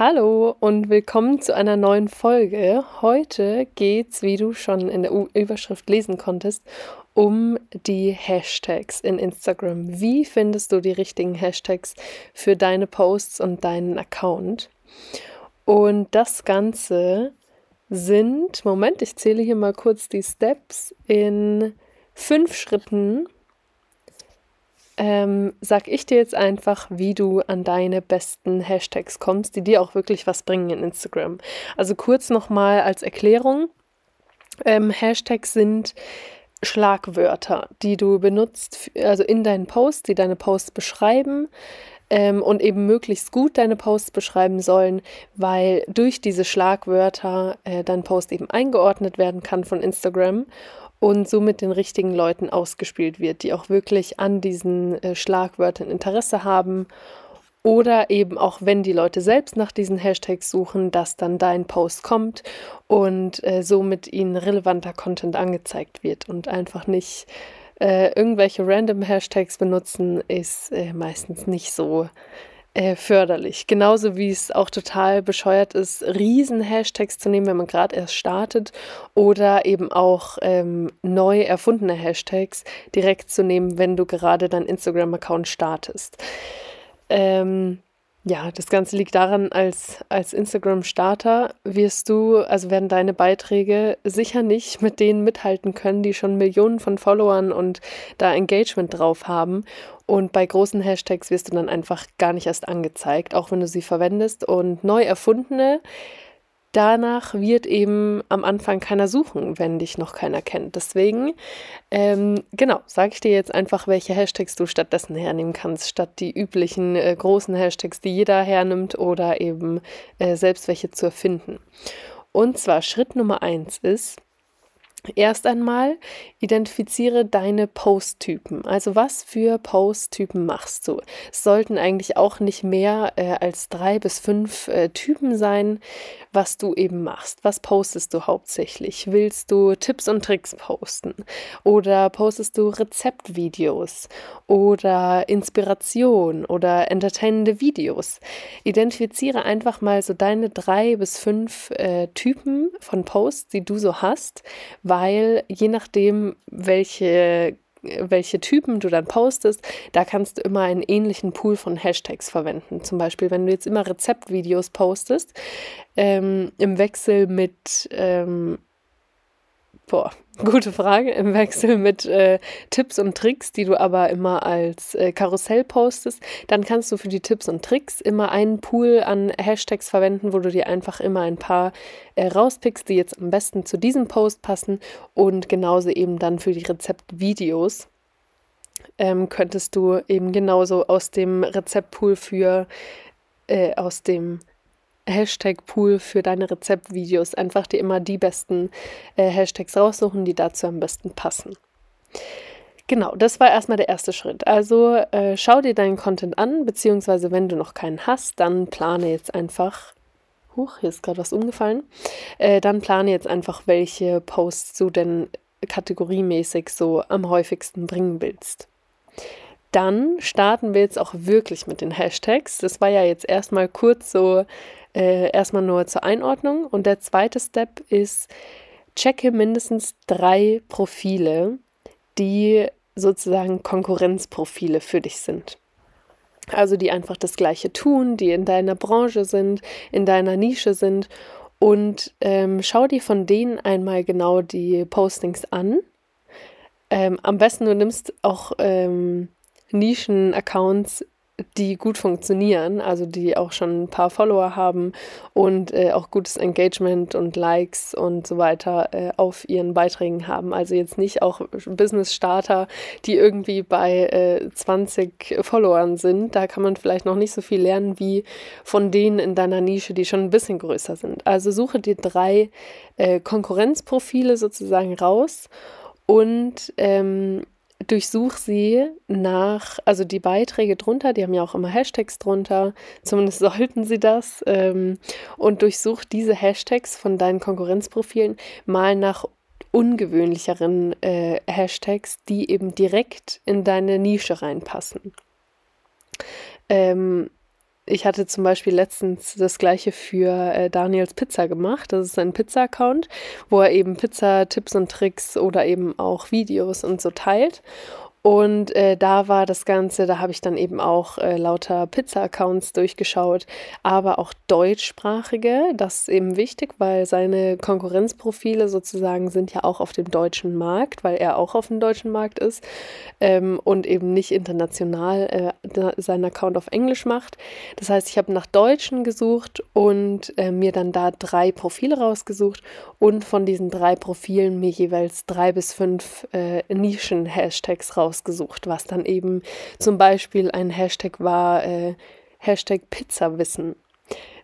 Hallo und willkommen zu einer neuen Folge. Heute geht's, wie du schon in der U Überschrift lesen konntest, um die Hashtags in Instagram. Wie findest du die richtigen Hashtags für deine Posts und deinen Account? Und das Ganze sind, Moment, ich zähle hier mal kurz die Steps in fünf Schritten ähm, sag ich dir jetzt einfach, wie du an deine besten Hashtags kommst, die dir auch wirklich was bringen in Instagram. Also kurz nochmal als Erklärung. Ähm, Hashtags sind Schlagwörter, die du benutzt, also in deinen Posts, die deine Posts beschreiben ähm, und eben möglichst gut deine Posts beschreiben sollen, weil durch diese Schlagwörter äh, dein Post eben eingeordnet werden kann von Instagram und somit den richtigen Leuten ausgespielt wird, die auch wirklich an diesen äh, Schlagwörtern Interesse haben. Oder eben auch wenn die Leute selbst nach diesen Hashtags suchen, dass dann dein Post kommt und äh, somit ihnen relevanter Content angezeigt wird und einfach nicht äh, irgendwelche random Hashtags benutzen, ist äh, meistens nicht so äh, förderlich. Genauso wie es auch total bescheuert ist, riesen Hashtags zu nehmen, wenn man gerade erst startet oder eben auch ähm, neu erfundene Hashtags direkt zu nehmen, wenn du gerade dein Instagram-Account startest. Ähm, ja, das Ganze liegt daran, als, als Instagram-Starter wirst du, also werden deine Beiträge sicher nicht mit denen mithalten können, die schon Millionen von Followern und da Engagement drauf haben. Und bei großen Hashtags wirst du dann einfach gar nicht erst angezeigt, auch wenn du sie verwendest. Und neu erfundene danach wird eben am Anfang keiner suchen, wenn dich noch keiner kennt. Deswegen, ähm, genau, sage ich dir jetzt einfach, welche Hashtags du stattdessen hernehmen kannst, statt die üblichen äh, großen Hashtags, die jeder hernimmt oder eben äh, selbst welche zu erfinden. Und zwar Schritt Nummer eins ist, Erst einmal identifiziere deine Posttypen. Also was für Posttypen machst du? Es sollten eigentlich auch nicht mehr äh, als drei bis fünf äh, Typen sein, was du eben machst. Was postest du hauptsächlich? Willst du Tipps und Tricks posten? Oder postest du Rezeptvideos? Oder Inspiration oder entertainende Videos? Identifiziere einfach mal so deine drei bis fünf äh, Typen von Posts, die du so hast weil je nachdem, welche welche Typen du dann postest, da kannst du immer einen ähnlichen Pool von Hashtags verwenden. Zum Beispiel, wenn du jetzt immer Rezeptvideos postest, ähm, im Wechsel mit ähm, Boah, gute Frage. Im Wechsel mit äh, Tipps und Tricks, die du aber immer als äh, Karussell postest, dann kannst du für die Tipps und Tricks immer einen Pool an Hashtags verwenden, wo du dir einfach immer ein paar äh, rauspickst, die jetzt am besten zu diesem Post passen und genauso eben dann für die Rezeptvideos. Ähm, könntest du eben genauso aus dem Rezeptpool für äh, aus dem Hashtag-Pool für deine Rezeptvideos. Einfach dir immer die besten äh, Hashtags raussuchen, die dazu am besten passen. Genau, das war erstmal der erste Schritt. Also äh, schau dir deinen Content an, beziehungsweise wenn du noch keinen hast, dann plane jetzt einfach. Huch, hier ist gerade was umgefallen. Äh, dann plane jetzt einfach, welche Posts du denn kategoriemäßig so am häufigsten bringen willst. Dann starten wir jetzt auch wirklich mit den Hashtags. Das war ja jetzt erstmal kurz so äh, erstmal nur zur Einordnung. Und der zweite Step ist, checke mindestens drei Profile, die sozusagen Konkurrenzprofile für dich sind. Also die einfach das gleiche tun, die in deiner Branche sind, in deiner Nische sind. Und ähm, schau dir von denen einmal genau die Postings an. Ähm, am besten du nimmst auch ähm, Nischen-Accounts die gut funktionieren, also die auch schon ein paar Follower haben und äh, auch gutes Engagement und Likes und so weiter äh, auf ihren Beiträgen haben. Also jetzt nicht auch Business-Starter, die irgendwie bei äh, 20 Followern sind. Da kann man vielleicht noch nicht so viel lernen wie von denen in deiner Nische, die schon ein bisschen größer sind. Also suche dir drei äh, Konkurrenzprofile sozusagen raus und ähm, durchsuch sie nach, also die Beiträge drunter, die haben ja auch immer Hashtags drunter, zumindest sollten sie das, ähm, und durchsuch diese Hashtags von deinen Konkurrenzprofilen mal nach ungewöhnlicheren äh, Hashtags, die eben direkt in deine Nische reinpassen. Ähm, ich hatte zum Beispiel letztens das gleiche für äh, Daniels Pizza gemacht. Das ist ein Pizza-Account, wo er eben Pizza-Tipps und Tricks oder eben auch Videos und so teilt. Und äh, da war das Ganze, da habe ich dann eben auch äh, lauter Pizza-Accounts durchgeschaut, aber auch deutschsprachige. Das ist eben wichtig, weil seine Konkurrenzprofile sozusagen sind ja auch auf dem deutschen Markt, weil er auch auf dem deutschen Markt ist ähm, und eben nicht international äh, seinen Account auf Englisch macht. Das heißt, ich habe nach Deutschen gesucht und äh, mir dann da drei Profile rausgesucht und von diesen drei Profilen mir jeweils drei bis fünf äh, Nischen-Hashtags rausgesucht rausgesucht, was dann eben zum Beispiel ein Hashtag war, äh, Hashtag Pizzawissen.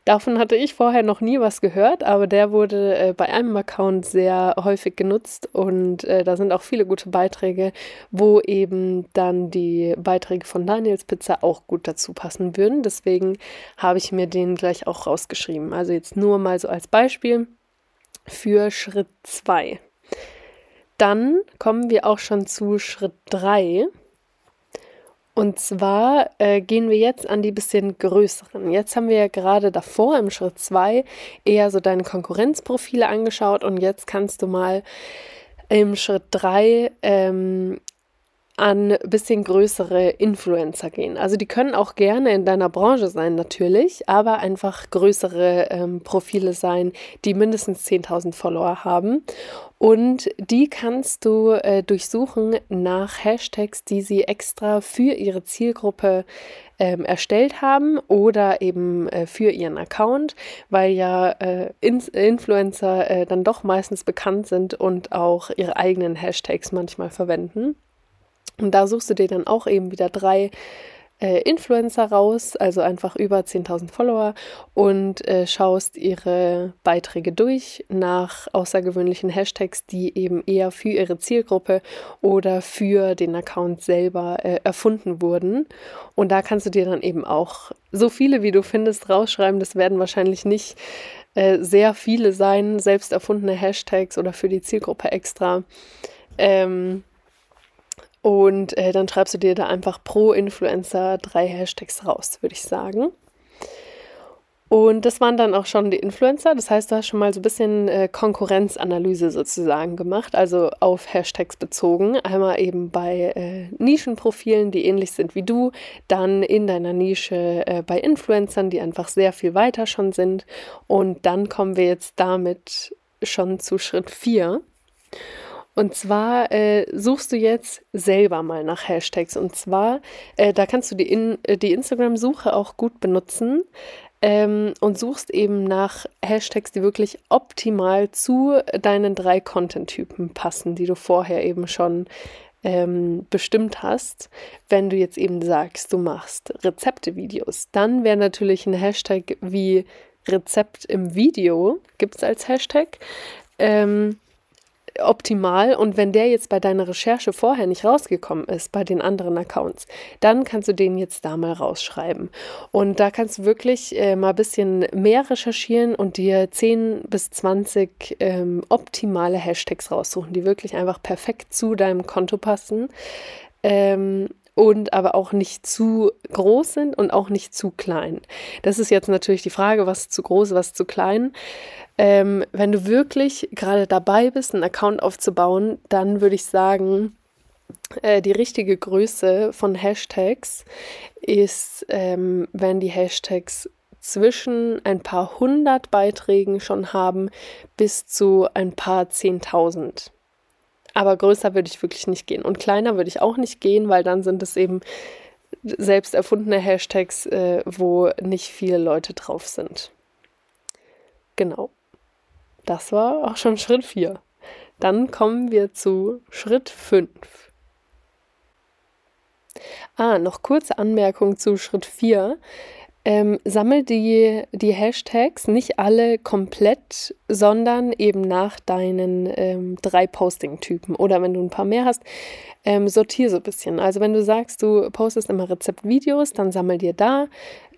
Davon hatte ich vorher noch nie was gehört, aber der wurde äh, bei einem Account sehr häufig genutzt und äh, da sind auch viele gute Beiträge, wo eben dann die Beiträge von Daniels Pizza auch gut dazu passen würden. Deswegen habe ich mir den gleich auch rausgeschrieben. Also jetzt nur mal so als Beispiel für Schritt 2. Dann kommen wir auch schon zu Schritt 3. Und zwar äh, gehen wir jetzt an die bisschen größeren. Jetzt haben wir ja gerade davor im Schritt 2 eher so deine Konkurrenzprofile angeschaut und jetzt kannst du mal im Schritt 3 ähm, an bisschen größere Influencer gehen. Also die können auch gerne in deiner Branche sein natürlich, aber einfach größere ähm, Profile sein, die mindestens 10.000 Follower haben. Und die kannst du äh, durchsuchen nach Hashtags, die sie extra für ihre Zielgruppe ähm, erstellt haben oder eben äh, für ihren Account, weil ja äh, Influencer äh, dann doch meistens bekannt sind und auch ihre eigenen Hashtags manchmal verwenden. Und da suchst du dir dann auch eben wieder drei äh, Influencer raus, also einfach über 10.000 Follower und äh, schaust ihre Beiträge durch nach außergewöhnlichen Hashtags, die eben eher für ihre Zielgruppe oder für den Account selber äh, erfunden wurden. Und da kannst du dir dann eben auch so viele, wie du findest, rausschreiben. Das werden wahrscheinlich nicht äh, sehr viele sein, selbst erfundene Hashtags oder für die Zielgruppe extra. Ähm, und äh, dann schreibst du dir da einfach pro Influencer drei Hashtags raus, würde ich sagen. Und das waren dann auch schon die Influencer. Das heißt, du hast schon mal so ein bisschen äh, Konkurrenzanalyse sozusagen gemacht, also auf Hashtags bezogen. Einmal eben bei äh, Nischenprofilen, die ähnlich sind wie du, dann in deiner Nische äh, bei Influencern, die einfach sehr viel weiter schon sind. Und dann kommen wir jetzt damit schon zu Schritt 4. Und zwar äh, suchst du jetzt selber mal nach Hashtags. Und zwar, äh, da kannst du die, in, äh, die Instagram-Suche auch gut benutzen ähm, und suchst eben nach Hashtags, die wirklich optimal zu deinen drei Content-Typen passen, die du vorher eben schon ähm, bestimmt hast. Wenn du jetzt eben sagst, du machst Rezepte-Videos, dann wäre natürlich ein Hashtag wie Rezept im Video, gibt es als Hashtag. Ähm, optimal. Und wenn der jetzt bei deiner Recherche vorher nicht rausgekommen ist, bei den anderen Accounts, dann kannst du den jetzt da mal rausschreiben. Und da kannst du wirklich äh, mal ein bisschen mehr recherchieren und dir 10 bis 20 ähm, optimale Hashtags raussuchen, die wirklich einfach perfekt zu deinem Konto passen. Ähm, und aber auch nicht zu groß sind und auch nicht zu klein. Das ist jetzt natürlich die Frage, was zu groß, was zu klein. Ähm, wenn du wirklich gerade dabei bist, einen Account aufzubauen, dann würde ich sagen, äh, die richtige Größe von Hashtags ist, ähm, wenn die Hashtags zwischen ein paar hundert Beiträgen schon haben bis zu ein paar zehntausend. Aber größer würde ich wirklich nicht gehen. Und kleiner würde ich auch nicht gehen, weil dann sind es eben selbst erfundene Hashtags, äh, wo nicht viele Leute drauf sind. Genau. Das war auch schon Schritt 4. Dann kommen wir zu Schritt 5. Ah, noch kurze Anmerkung zu Schritt 4. Ähm, sammel die, die Hashtags nicht alle komplett, sondern eben nach deinen ähm, drei Posting-Typen. Oder wenn du ein paar mehr hast, ähm, sortier so ein bisschen. Also wenn du sagst, du postest immer Rezeptvideos, dann sammel dir da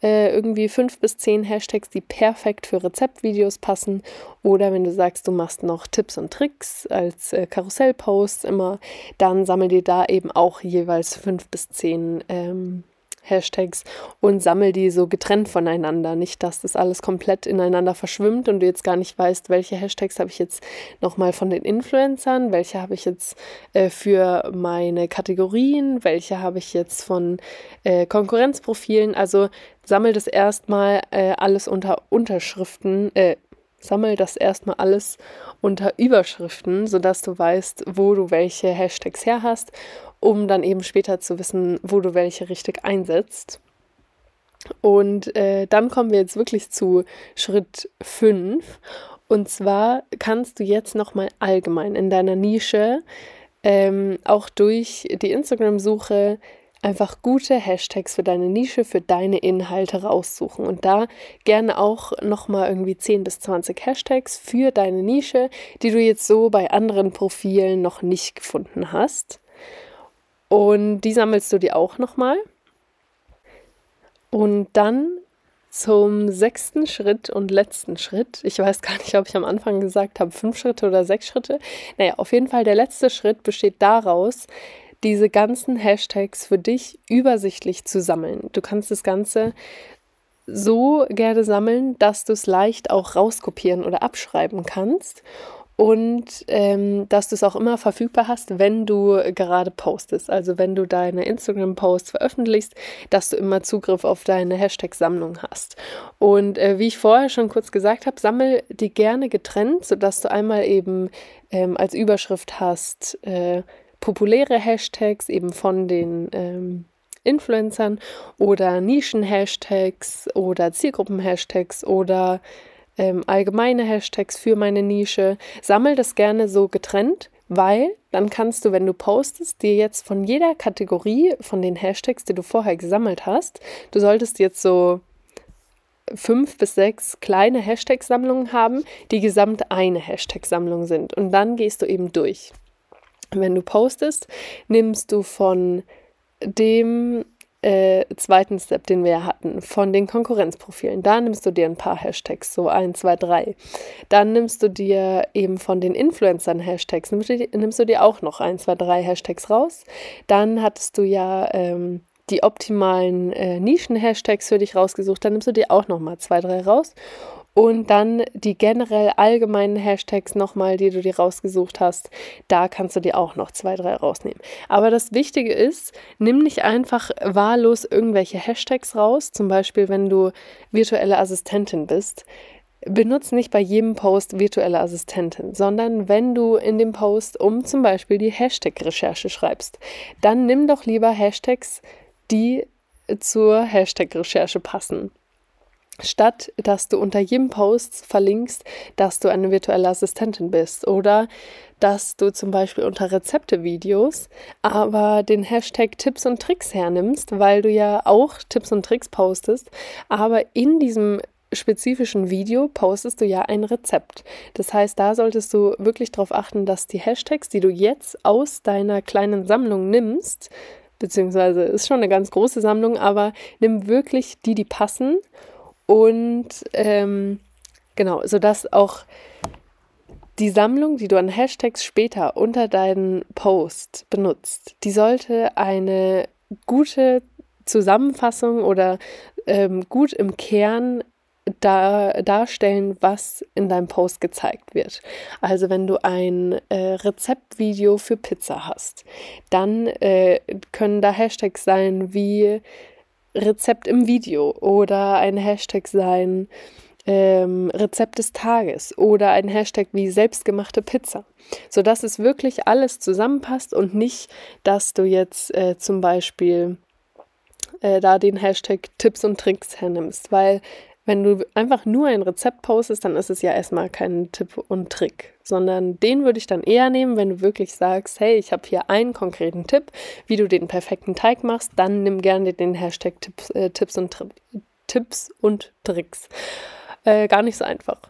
äh, irgendwie fünf bis zehn Hashtags, die perfekt für Rezeptvideos passen. Oder wenn du sagst, du machst noch Tipps und Tricks als äh, Karussellposts immer, dann sammel dir da eben auch jeweils fünf bis zehn ähm, Hashtags und sammel die so getrennt voneinander. Nicht, dass das alles komplett ineinander verschwimmt und du jetzt gar nicht weißt, welche Hashtags habe ich jetzt nochmal von den Influencern, welche habe ich jetzt äh, für meine Kategorien, welche habe ich jetzt von äh, Konkurrenzprofilen. Also sammel das erstmal äh, alles unter Unterschriften, äh, sammel das erstmal alles unter Überschriften, sodass du weißt, wo du welche Hashtags her hast um dann eben später zu wissen, wo du welche richtig einsetzt. Und äh, dann kommen wir jetzt wirklich zu Schritt 5. Und zwar kannst du jetzt nochmal allgemein in deiner Nische ähm, auch durch die Instagram-Suche einfach gute Hashtags für deine Nische, für deine Inhalte raussuchen und da gerne auch nochmal irgendwie 10 bis 20 Hashtags für deine Nische, die du jetzt so bei anderen Profilen noch nicht gefunden hast. Und die sammelst du dir auch nochmal. Und dann zum sechsten Schritt und letzten Schritt. Ich weiß gar nicht, ob ich am Anfang gesagt habe, fünf Schritte oder sechs Schritte. Naja, auf jeden Fall der letzte Schritt besteht daraus, diese ganzen Hashtags für dich übersichtlich zu sammeln. Du kannst das Ganze so gerne sammeln, dass du es leicht auch rauskopieren oder abschreiben kannst und ähm, dass du es auch immer verfügbar hast, wenn du gerade postest. Also wenn du deine Instagram-Posts veröffentlichst, dass du immer Zugriff auf deine Hashtag-Sammlung hast. Und äh, wie ich vorher schon kurz gesagt habe, sammel die gerne getrennt, sodass du einmal eben ähm, als Überschrift hast äh, populäre Hashtags eben von den ähm, Influencern oder Nischen-Hashtags oder Zielgruppen-Hashtags oder ähm, allgemeine Hashtags für meine Nische. Sammel das gerne so getrennt, weil dann kannst du, wenn du postest, dir jetzt von jeder Kategorie von den Hashtags, die du vorher gesammelt hast, du solltest jetzt so fünf bis sechs kleine Hashtag-Sammlungen haben, die gesamt eine Hashtag-Sammlung sind. Und dann gehst du eben durch. Wenn du postest, nimmst du von dem äh, zweiten Step, den wir hatten, von den Konkurrenzprofilen. Da nimmst du dir ein paar Hashtags, so ein, zwei, drei. Dann nimmst du dir eben von den Influencern Hashtags, nimmst du, nimmst du dir auch noch ein, zwei, drei Hashtags raus. Dann hattest du ja ähm, die optimalen äh, Nischen-Hashtags für dich rausgesucht. Dann nimmst du dir auch noch mal zwei, drei raus. Und dann die generell allgemeinen Hashtags nochmal, die du dir rausgesucht hast. Da kannst du dir auch noch zwei, drei rausnehmen. Aber das Wichtige ist, nimm nicht einfach wahllos irgendwelche Hashtags raus. Zum Beispiel, wenn du virtuelle Assistentin bist. Benutze nicht bei jedem Post virtuelle Assistentin, sondern wenn du in dem Post um zum Beispiel die Hashtag-Recherche schreibst, dann nimm doch lieber Hashtags, die zur Hashtag-Recherche passen statt dass du unter jedem Post verlinkst, dass du eine virtuelle Assistentin bist oder dass du zum Beispiel unter Rezepte-Videos aber den Hashtag Tipps und Tricks hernimmst, weil du ja auch Tipps und Tricks postest, aber in diesem spezifischen Video postest du ja ein Rezept. Das heißt, da solltest du wirklich darauf achten, dass die Hashtags, die du jetzt aus deiner kleinen Sammlung nimmst, beziehungsweise ist schon eine ganz große Sammlung, aber nimm wirklich die, die passen und ähm, genau, sodass auch die Sammlung, die du an Hashtags später unter deinen Post benutzt, die sollte eine gute Zusammenfassung oder ähm, gut im Kern da, darstellen, was in deinem Post gezeigt wird. Also wenn du ein äh, Rezeptvideo für Pizza hast, dann äh, können da Hashtags sein wie Rezept im Video oder ein Hashtag sein ähm, Rezept des Tages oder ein Hashtag wie selbstgemachte Pizza, sodass es wirklich alles zusammenpasst und nicht, dass du jetzt äh, zum Beispiel äh, da den Hashtag Tipps und Tricks hernimmst, weil wenn du einfach nur ein Rezept postest, dann ist es ja erstmal kein Tipp und Trick, sondern den würde ich dann eher nehmen, wenn du wirklich sagst, hey, ich habe hier einen konkreten Tipp, wie du den perfekten Teig machst, dann nimm gerne den Hashtag Tipps, äh, Tipps, und, Tri Tipps und Tricks. Äh, gar nicht so einfach.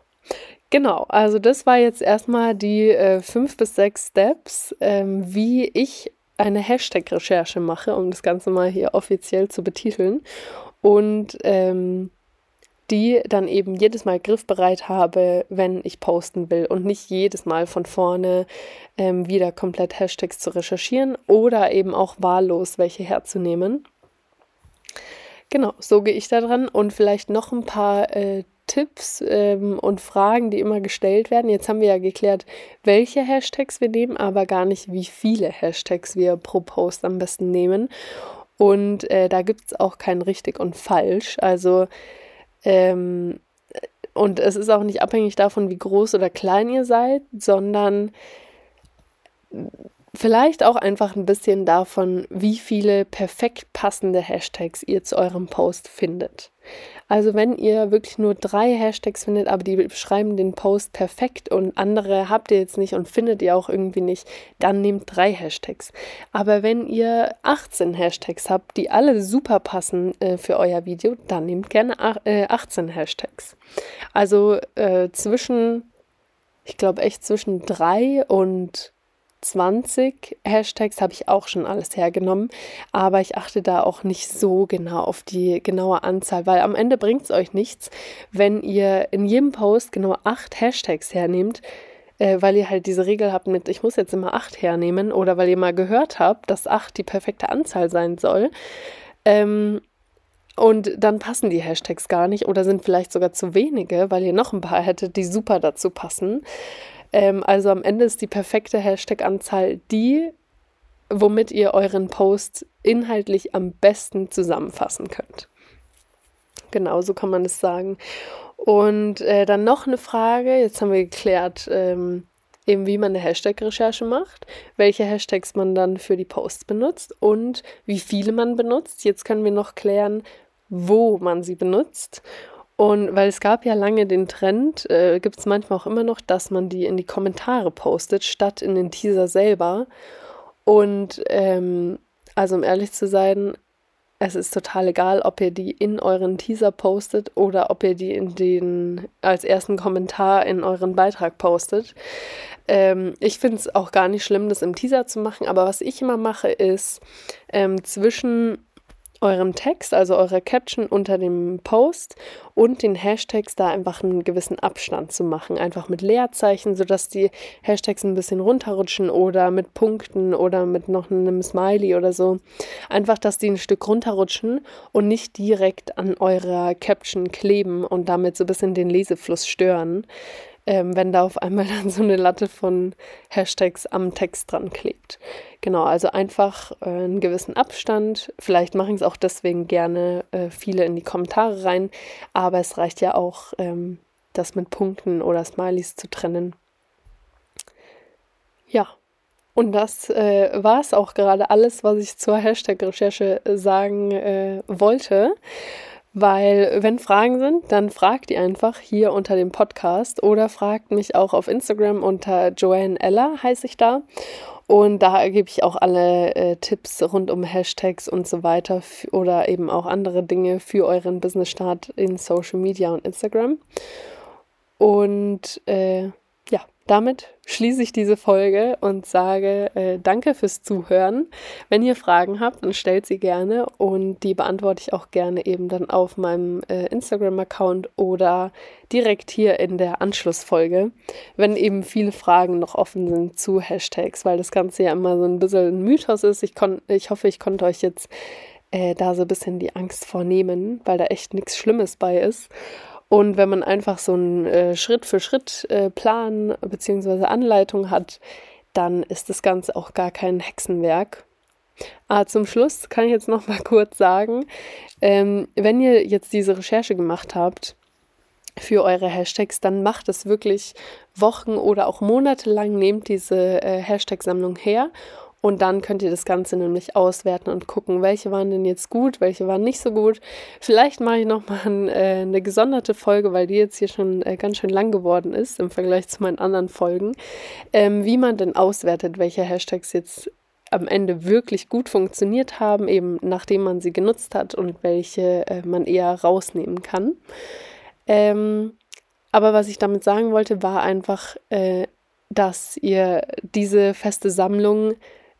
Genau, also das war jetzt erstmal die äh, fünf bis sechs Steps, ähm, wie ich eine Hashtag-Recherche mache, um das Ganze mal hier offiziell zu betiteln. Und ähm, die dann eben jedes Mal griffbereit habe, wenn ich posten will und nicht jedes Mal von vorne ähm, wieder komplett Hashtags zu recherchieren oder eben auch wahllos welche herzunehmen. genau, so gehe ich da dran und vielleicht noch ein paar äh, Tipps ähm, und Fragen, die immer gestellt werden. Jetzt haben wir ja geklärt, welche Hashtags wir nehmen, aber gar nicht, wie viele Hashtags wir pro Post am besten nehmen. Und äh, da gibt es auch kein richtig und falsch. Also, ähm, und es ist auch nicht abhängig davon, wie groß oder klein ihr seid, sondern Vielleicht auch einfach ein bisschen davon, wie viele perfekt passende Hashtags ihr zu eurem Post findet. Also wenn ihr wirklich nur drei Hashtags findet, aber die beschreiben den Post perfekt und andere habt ihr jetzt nicht und findet ihr auch irgendwie nicht, dann nehmt drei Hashtags. Aber wenn ihr 18 Hashtags habt, die alle super passen äh, für euer Video, dann nehmt gerne äh, 18 Hashtags. Also äh, zwischen, ich glaube echt zwischen drei und 20 Hashtags habe ich auch schon alles hergenommen, aber ich achte da auch nicht so genau auf die genaue Anzahl, weil am Ende bringt es euch nichts, wenn ihr in jedem Post genau acht Hashtags hernehmt, äh, weil ihr halt diese Regel habt mit, ich muss jetzt immer acht hernehmen oder weil ihr mal gehört habt, dass acht die perfekte Anzahl sein soll. Ähm, und dann passen die Hashtags gar nicht oder sind vielleicht sogar zu wenige, weil ihr noch ein paar hättet, die super dazu passen. Ähm, also am Ende ist die perfekte Hashtag-Anzahl die, womit ihr euren Post inhaltlich am besten zusammenfassen könnt. Genau, so kann man es sagen. Und äh, dann noch eine Frage, jetzt haben wir geklärt, ähm, eben wie man eine Hashtag-Recherche macht, welche Hashtags man dann für die Posts benutzt und wie viele man benutzt. Jetzt können wir noch klären, wo man sie benutzt. Und weil es gab ja lange den Trend, äh, gibt es manchmal auch immer noch, dass man die in die Kommentare postet, statt in den Teaser selber. Und ähm, also um ehrlich zu sein, es ist total egal, ob ihr die in euren Teaser postet oder ob ihr die in den als ersten Kommentar in euren Beitrag postet. Ähm, ich finde es auch gar nicht schlimm, das im Teaser zu machen, aber was ich immer mache, ist ähm, zwischen eurem Text, also eurer Caption unter dem Post und den Hashtags da einfach einen gewissen Abstand zu machen. Einfach mit Leerzeichen, sodass die Hashtags ein bisschen runterrutschen oder mit Punkten oder mit noch einem Smiley oder so. Einfach, dass die ein Stück runterrutschen und nicht direkt an eurer Caption kleben und damit so ein bisschen den Lesefluss stören ähm, wenn da auf einmal dann so eine Latte von Hashtags am Text dran klebt. Genau, also einfach äh, einen gewissen Abstand. Vielleicht machen es auch deswegen gerne äh, viele in die Kommentare rein, aber es reicht ja auch, ähm, das mit Punkten oder Smileys zu trennen. Ja, und das äh, war es auch gerade alles, was ich zur Hashtag-Recherche sagen äh, wollte. Weil, wenn Fragen sind, dann fragt ihr einfach hier unter dem Podcast oder fragt mich auch auf Instagram unter Joanne Ella, heiße ich da. Und da gebe ich auch alle äh, Tipps rund um Hashtags und so weiter oder eben auch andere Dinge für euren Business-Start in Social Media und Instagram. Und äh, ja, damit schließe ich diese Folge und sage äh, danke fürs Zuhören. Wenn ihr Fragen habt, dann stellt sie gerne und die beantworte ich auch gerne eben dann auf meinem äh, Instagram-Account oder direkt hier in der Anschlussfolge, wenn eben viele Fragen noch offen sind zu Hashtags, weil das Ganze ja immer so ein bisschen ein Mythos ist. Ich, ich hoffe, ich konnte euch jetzt äh, da so ein bisschen die Angst vornehmen, weil da echt nichts Schlimmes bei ist. Und wenn man einfach so einen äh, Schritt für Schritt äh, bzw. Anleitung hat, dann ist das Ganze auch gar kein Hexenwerk. Ah, zum Schluss kann ich jetzt noch mal kurz sagen, ähm, wenn ihr jetzt diese Recherche gemacht habt für eure Hashtags, dann macht es wirklich Wochen oder auch Monate lang, nehmt diese äh, Hashtag-Sammlung her und dann könnt ihr das Ganze nämlich auswerten und gucken, welche waren denn jetzt gut, welche waren nicht so gut. Vielleicht mache ich nochmal ein, äh, eine gesonderte Folge, weil die jetzt hier schon äh, ganz schön lang geworden ist im Vergleich zu meinen anderen Folgen, ähm, wie man denn auswertet, welche Hashtags jetzt am Ende wirklich gut funktioniert haben, eben nachdem man sie genutzt hat und welche äh, man eher rausnehmen kann. Ähm, aber was ich damit sagen wollte, war einfach, äh, dass ihr diese feste Sammlung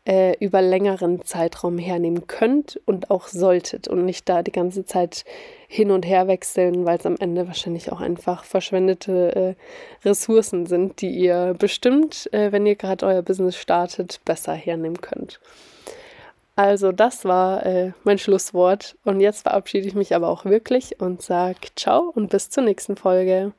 äh, über längeren Zeitraum hernehmen könnt und auch solltet und nicht da die ganze Zeit hin und her wechseln, weil es am Ende wahrscheinlich auch einfach verschwendete äh, Ressourcen sind, die ihr bestimmt, äh, wenn ihr gerade euer Business startet, besser hernehmen könnt. Also das war äh, mein Schlusswort und jetzt verabschiede ich mich aber auch wirklich und sage ciao und bis zur nächsten Folge.